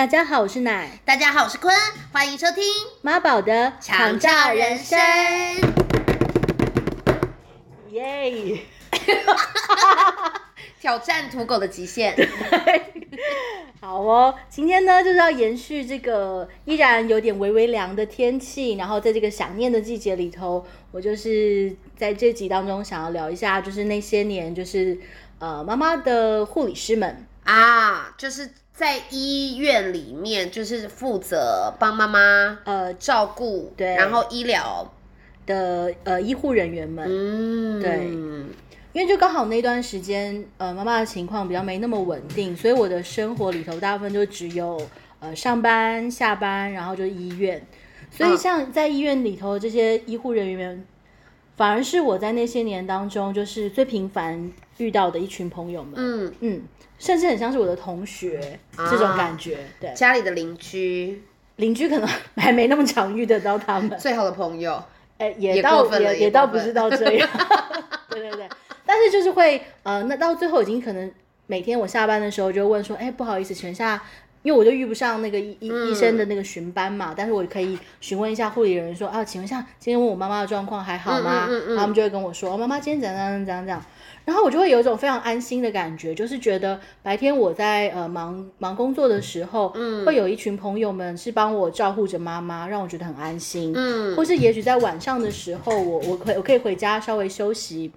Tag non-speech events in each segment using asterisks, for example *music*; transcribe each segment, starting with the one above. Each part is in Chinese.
大家好，我是奶大家好，我是坤，欢迎收听《妈宝的强照人生》。耶！*laughs* 挑战土狗的极限。好哦，今天呢就是要延续这个依然有点微微凉的天气，然后在这个想念的季节里头，我就是在这集当中想要聊一下，就是那些年就是呃妈妈的护理师们。啊，就是在医院里面，就是负责帮妈妈呃照顾，对。然后医疗，的呃医护人员们，嗯，对。因为就刚好那段时间，呃，妈妈的情况比较没那么稳定，所以我的生活里头大部分就只有呃上班、下班，然后就医院。所以嗯。像在医院里头这些医护人员，反而是我在那些年当中就是最频繁遇到的一群朋友们。嗯，嗯，甚至很像是我的同学、这种感觉。对，家里的邻居，邻居可能还没那么常遇得到他们。最好的朋友，哎、也也到过分了也也也倒不是到这样，*laughs* 对对对，但是就是会呃，那到最后已经可能每天我下班的时候就问说，哎、不好意思，请问一下，因为我就遇不上那个医医、医生的那个巡班嘛，但是我可以询问一下护理人员说啊，请问一下，今天问我妈妈的状况还好吗？然后他们就会跟我说，哦妈妈今天怎样怎样怎样怎样。然后我就会有一种非常安心的感觉，就是觉得白天我在呃忙忙工作的时候，嗯，会有一群朋友们是帮我照顾着妈妈，让我觉得很安心，嗯，或是也许在晚上的时候，我我可以我可以回家稍微休息，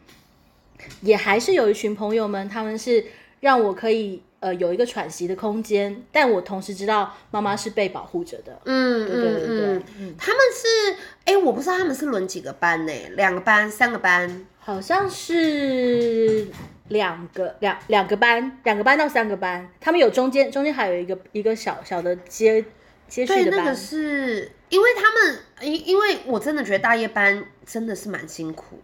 也还是有一群朋友们，他们是让我可以呃有一个喘息的空间，但我同时知道妈妈是被保护着的。嗯对对对对嗯，他们是，哎，我不知道他们是轮几个班呢？两个班，三个班，好像是两个两两个班，两个班到三个班，他们有中间中间还有一个一个小小的接接续对，的班。那个是因为他们，因因为我真的觉得大夜班真的是蛮辛苦。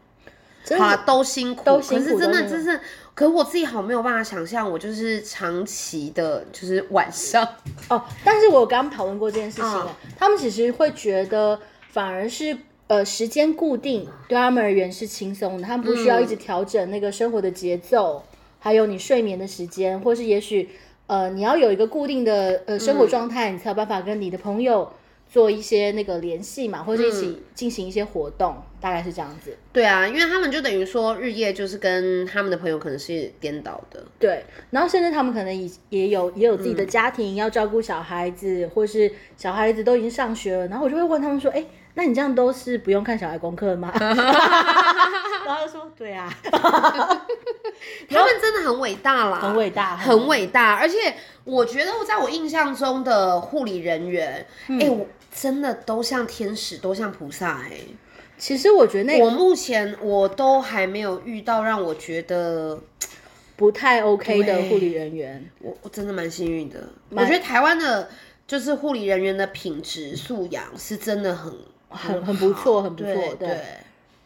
真的好啦，都辛苦，都辛苦可是真的都辛苦。就是，可是我自己好没有办法想象，我就是长期的，就是晚上，*laughs* 哦，但是我刚刚讨论过这件事情他们其实会觉得反而是呃时间固定对他们而言是轻松的，他们不需要一直调整那个生活的节奏，还有你睡眠的时间，或是也许呃你要有一个固定的呃生活状态，你才有办法跟你的朋友做一些那个联系嘛，或者一起进行一些活动，大概是这样子。对啊，因为他们就等于说日夜就是跟他们的朋友可能是颠倒的，对，然后甚至他们可能也也有也有自己的家庭，要照顾小孩子，或是小孩子都已经上学了，然后我就会问他们说：“哎，那你这样都是不用看小孩功课吗？” *laughs* 然后他就说：“对啊，*laughs* 他们真的很伟大啦，很伟大，很伟大，而且我觉得我在我印象中的护理人员，哎、我真的都像天使，都像菩萨、哎，其实我觉得那我目前我都还没有遇到让我觉得不太 OK 的对护理人员，我我真的蛮幸运的。我觉得台湾的，就是护理人员的品质素养是真的很很很不错，很不错，对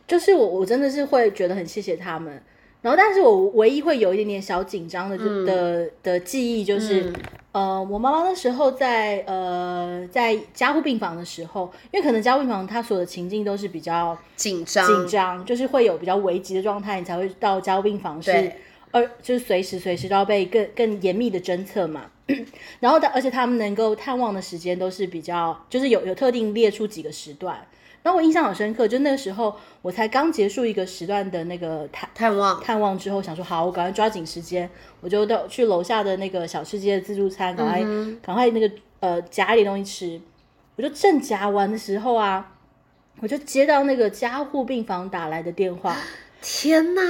就是我我真的是会觉得很谢谢他们。然后，但是我唯一会有一点点小紧张的就、的的记忆就是，呃，我妈妈那时候在呃在加护病房的时候，因为可能加护病房它所有的情境都是比较紧张紧张，就是会有比较危急的状态，你才会到加护病房是对，而就是随时随时都要被更更严密的侦测嘛。*clears throat* 然后的，而且他们能够探望的时间都是比较，就是有有特定列出几个时段。然后我印象很深刻，就那个时候我才刚结束一个时段的那个探探望，探望之后，想说好，我赶快抓紧时间，我就到去楼下的那个小吃街的自助餐，赶快、赶快那个呃夹一点东西吃。我就正夹完的时候啊，我就接到那个加护病房打来的电话，*gasps* 天哪，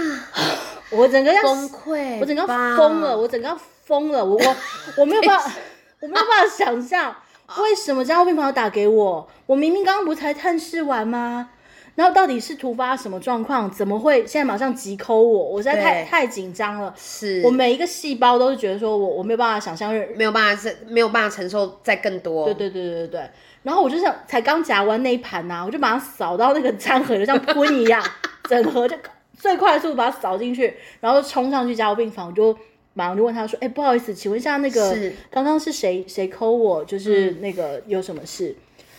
我整个要崩溃，我整个要疯了，我整个要疯了，我我我没有办法，*laughs* 我没有办法想象为什么加护病房要打给我，我明明刚刚不才探视完吗？然后到底是突发什么状况？怎么会现在马上急抠我？我实在太太紧张了，是我每一个细胞都是觉得说我我没有办法想象任没有办法，没有办法承受再更多，对对对对对对。然后我就想，才刚夹完那一盘呐、我就马上扫到那个餐盒，就像喷一样，*laughs* 整盒就最快速把它扫进去，然后冲上去加护病房，我就马上就问他说：“哎、不好意思，请问一下那个是刚刚是谁谁扣我？就是那个有什么事？”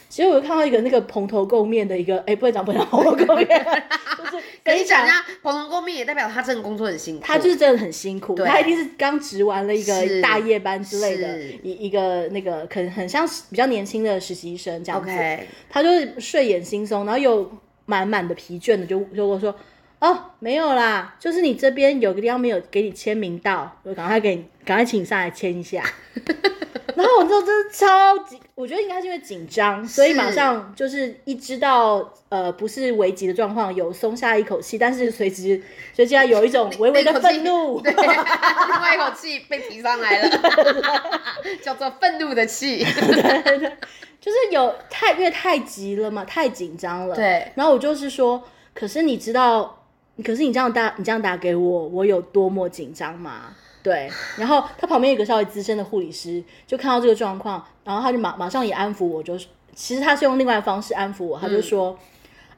结果我就看到一个那个蓬头垢面的一个，哎，不会讲不能讲蓬头垢面，*laughs* 就是跟你讲一下，蓬头垢面也代表他真的工作很辛苦。他就是真的很辛苦，他一定是刚值完了一是个大夜班之类的，一一个那个可能很像比较年轻的实习生这样子他就是睡眼惺忪，然后又满满的疲倦的就就跟我说。哦，没有啦，就是你这边有个地方没有给你签名到，我赶快给你，赶快请你上来签一下。*laughs* 然后我就真的超级，我觉得应该是因为紧张，所以马上就是一知道呃不是危急的状况，有松下一口气，但是随之随之有一种微微的愤怒。*laughs* 对，另外一口气被提上来了，*laughs* 叫做愤怒的气。就是有太因为太急了嘛，太紧张了。对然后我就是说，可是你知道，可是你这样打，你这样打给我，我有多么紧张吗？对。然后他旁边有个稍微资深的护理师，就看到这个状况，然后他就马马上也安抚我，就是其实他是用另外的方式安抚我，他就说。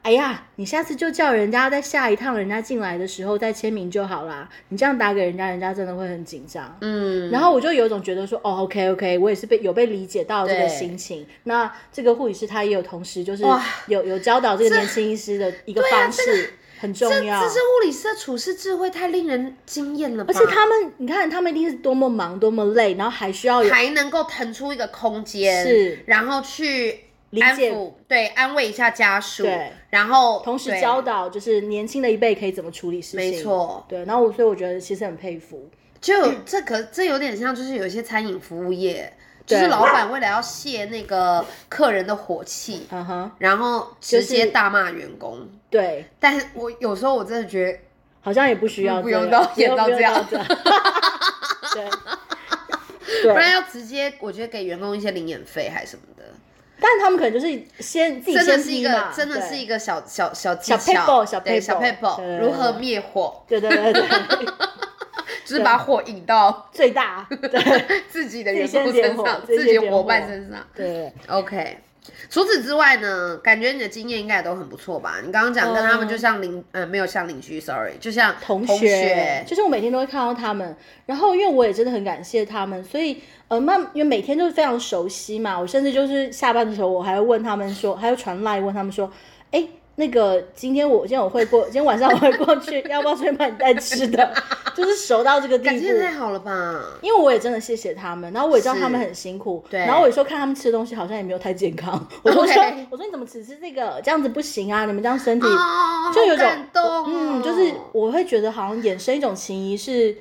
哎呀，你下次就叫人家在下一趟人家进来的时候再签名就好啦。你这样打给人家，人家真的会很紧张。嗯，然后我就有一种觉得说，哦，OK OK，我也是被有被理解到这个心情。那这个护理师他也有同时就是有有教导这个年轻医师的一个方式，很重要。这是物理师的处事智慧太令人惊艳了吧？而且他们，你看他们一定是多么忙多么累，然后还需要有还能够腾出一个空间，是然后去安解抚，对，安慰一下家属，对，然后同时对教导就是年轻的一辈可以怎么处理事情。没错对。然后我所以我觉得其实很佩服。就这可这有点像，就是有一些餐饮服务业，就是老板为了要泄那个客人的火气，嗯哼，然后直接大骂员工。对，但是我有时候我真的觉得，好像也不需要不用到演到这样。*laughs* 对。不然，要直接，我觉得给员工一些零演费还是什么的，但他们可能就是先自己真的先是一个真的是一个小小小技巧。小对 paper，小对对。如何灭火，对对对对，就是把火引到最大，对 *laughs* 自己的员工身上，自己的伙伴身上。对。*laughs* OK，除此之外呢，感觉你的经验应该也都很不错吧？你刚刚讲跟他们嗯就像邻，呃，没有像邻居，sorry，就像同学，学，就是我每天都会看到他们，然后因为我也真的很感谢他们，所以呃，那因为每天都是非常熟悉嘛，我甚至就是下班的时候，我还会问他们说，还会传赖问他们说，哎，那个今天我今天我会过，*laughs* 今天晚上我会过去，*laughs* 要不要顺便帮你带吃的？*laughs* 就是熟到这个地步感情。太好了吧？因为我也真的谢谢他们，然后我也知道他们很辛苦，对然后我有时候看他们吃的东西好像也没有太健康，我说我说你怎么只吃这个？这样子不行啊，你们这样身体哦，就有种嗯，就是我会觉得好像衍生一种情谊是，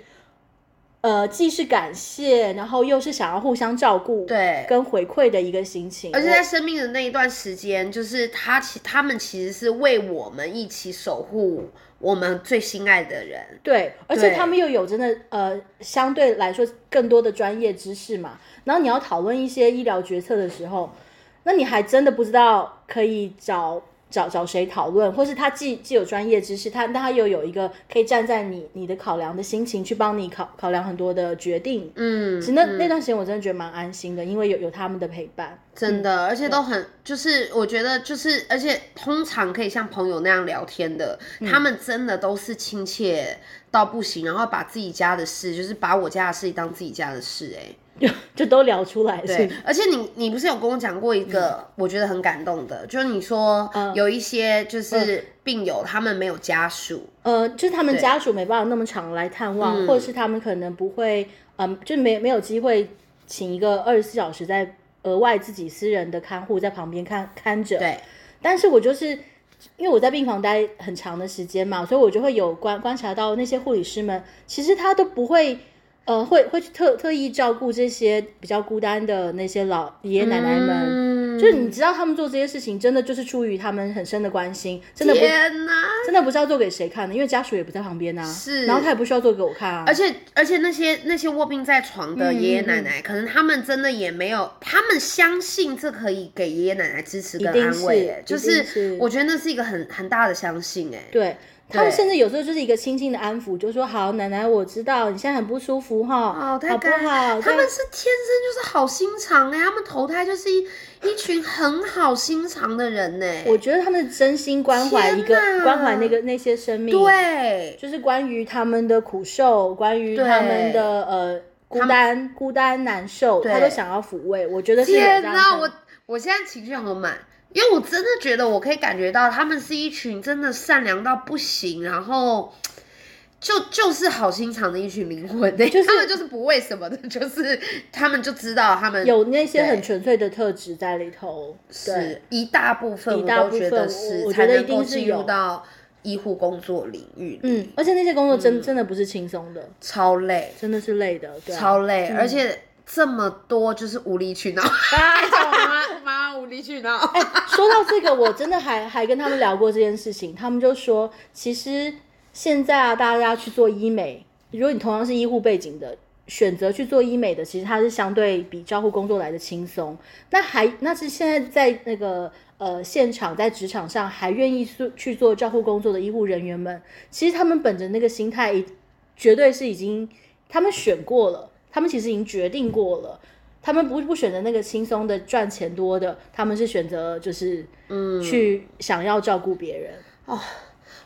呃，既是感谢，然后又是想要互相照顾，对跟回馈的一个心情。而且在生命的那一段时间，就是他其他们其实是为我们一起守护我们最心爱的人。对，而且他们又有真的呃相对来说更多的专业知识嘛。然后你要讨论一些医疗决策的时候，那你还真的不知道可以找找找谁讨论，或是他既既有专业知识，他但他又有一个可以站在你你的考量的心情去帮你考考量很多的决定。嗯，其实那、那段时间我真的觉得蛮安心的，因为有有他们的陪伴。真的，而且都很，就是我觉得就是，而且通常可以像朋友那样聊天的，嗯他们真的都是亲切到不行，然后把自己家的事，就是把我家的事当自己家的事、哎，就 *laughs* 就都聊出来，对是，而且你你不是有跟我讲过一个我觉得很感动的，就是你说嗯。有一些就是病友他们没有家属，呃，就是他们家属没办法那么常来探望，嗯。或者是他们可能不会，嗯、就没没有机会请一个二十四小时在额外自己私人的看护在旁边看看着。对，但是我就是因为我在病房待很长的时间嘛，所以我就会有观观察到那些护理师们，其实他都不会。呃，会会去特特意照顾这些比较孤单的那些老爷爷奶奶们，嗯就是你知道他们做这些事情，真的就是出于他们很深的关心，真的！真的不是要做给谁看的，因为家属也不在旁边啊。是然后他也不需要做给我看啊。而且而且那些那些卧病在床的嗯爷爷奶奶，可能他们真的也没有，他们相信这可以给爷爷奶奶支持跟安慰，就是我觉得那是一个很很大的相信，哎，对他们甚至有时候就是一个轻轻的安抚，就说好，奶奶，我知道你现在很不舒服哈，哦，太好不好？他们是天生就是好心肠哎，他们投胎就是一一群很好心肠的人呢。我觉得他们真心关怀一个关怀那个那些生命，，对，就是关于他们的苦受，关于他们的呃孤单孤单难受，他都想要抚慰。我觉得天哪，我我现在情绪好满，因为我真的觉得我可以感觉到他们是一群真的善良到不行，然后就就是好心肠的一群灵魂，对，就是他们就是不为什么的，*laughs* 就是他们就知道他们有那些很纯粹的特质在里头。是，一大部分，我都觉得是才能够一定是进入有到医护工作领域，嗯，而且那些工作真、真的不是轻松的，超累，真的是累的，对啊、超累，而且这么多就是无理取闹，*laughs* 叫我妈无理取闹。说到这个，我真的还 *laughs* 还跟他们聊过这件事情，他们就说，其实现在啊，大家去做医美，如果你同样是医护背景的，选择去做医美的，其实它是相对比照护工作来的轻松。那还那是现在在那个呃现场在职场上还愿意去去做照护工作的医护人员们，其实他们本着那个心态，绝对是已经他们选过了，他们其实已经决定过了。他们不不选择那个轻松的赚钱多的，他们是选择就是嗯去想要照顾别人哦。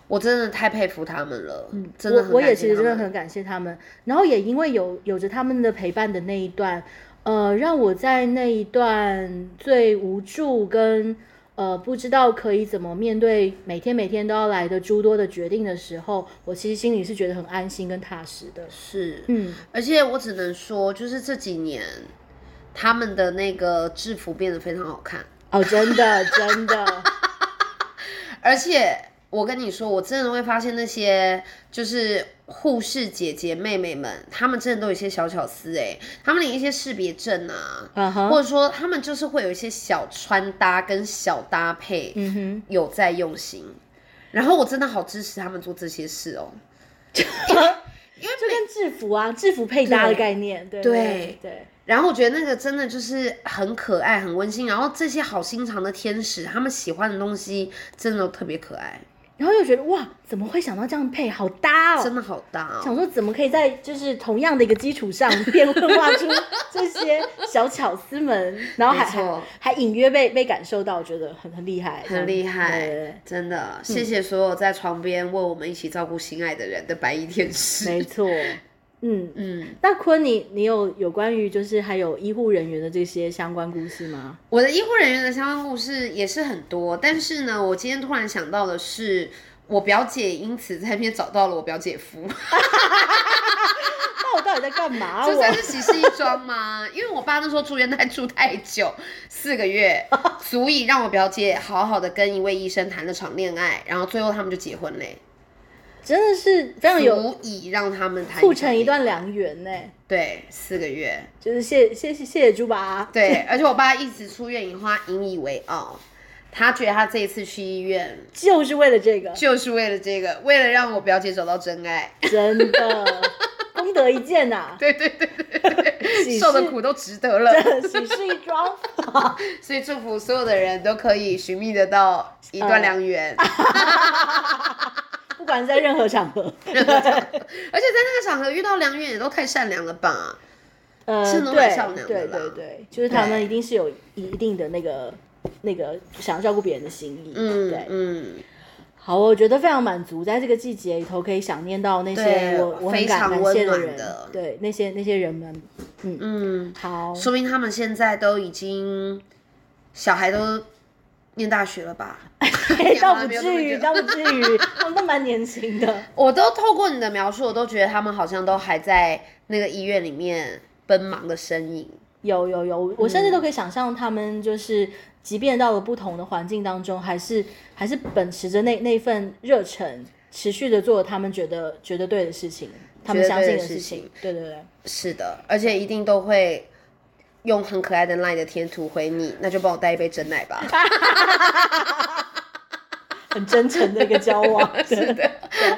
我真的太佩服他们了，嗯真的我我也其实真的很感谢他们，然后也因为有有着他们的陪伴的那一段，呃，让我在那一段最无助跟呃不知道可以怎么面对每天每天都要来的诸多的决定的时候，我其实心里是觉得很安心跟踏实的。是，嗯，而且我只能说，就是这几年他们的那个制服变得非常好看，哦，真的真的，*laughs* 而且我跟你说，我真的会发现那些就是护士姐姐妹妹们，她们真的都有一些小巧思哎，她们连一些识别证啊，嗯哼，或者说她们就是会有一些小穿搭跟小搭配，嗯哼，有在用心。然后我真的好支持他们做这些事哦。*laughs* 就跟制服啊，制服配搭的概念，对对对对。然后我觉得那个真的就是很可爱、很温馨。然后这些好心肠的天使，他们喜欢的东西真的都特别可爱，然后又觉得哇，怎么会想到这样配，好搭哦！真的好搭哦。想说怎么可以在就是同样的一个基础上变化出这些小巧思们，然后还还还隐约被被感受到，我觉得很很厉害，很厉害对，真的，谢谢所有在床边为我们一起照顾心爱的人的白衣天使。没错。嗯，嗯，那坤你你有有关于就是还有医护人员的这些相关故事吗？我的医护人员的相关故事也是很多，但是呢，我今天突然想到的是，我表姐因此在那边找到了我表姐夫。*laughs* 那我到底在干嘛？*laughs* 我这算是喜事一桩吗？因为我爸那时候住院太住太久，四个月，*laughs* 足以让我表姐好好的跟一位医生谈了场恋爱，然后最后他们就结婚嘞，真的是非常有足以让他们谈促成一段良缘呢。对四个月，就是谢谢谢谢谢猪爸，对，而且我爸一直出院以后，他引以为傲，他觉得他这一次去医院就是为了这个，就是为了这个，为了让我表姐找到真爱。真的。*laughs* 功德一件呐、对对对对对，*laughs* 受的苦都值得了。喜事一桩。*laughs* 所以祝福所有的人都可以寻觅得到一段良缘，不管在 *laughs* 任何场合，而且在那个场合遇到梁远也都太善良了吧？*laughs* 呃，对对对对，就是他们一定是有一定的那个那个想要照顾别人的心意。嗯对，嗯，好，我觉得非常满足，在这个季节里头可以想念到那些我我很非感感常温暖谢人的，对那些那些人们，嗯，嗯，好，说明他们现在都已经小孩都念大学了吧？*laughs* *laughs* 倒不至于，倒不至于，他们都蛮年轻的。*laughs* 我都透过你的描述，我都觉得他们好像都还在那个医院里面奔忙的身影。有有有，我甚至都可以想象他们就是，即便到了不同的环境当中，还是还是秉持着那那份热忱，持续的做他们觉得觉得对的事情，他们相信的事情情。对对对，是的，而且一定都会用很可爱的 LINE 的贴图回你，那就帮我带一杯真奶吧。*laughs* *laughs* 很真诚的一个交往。*laughs* 是的，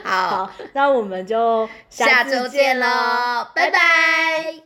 好，好，那我们就下周见喽。喽，拜拜。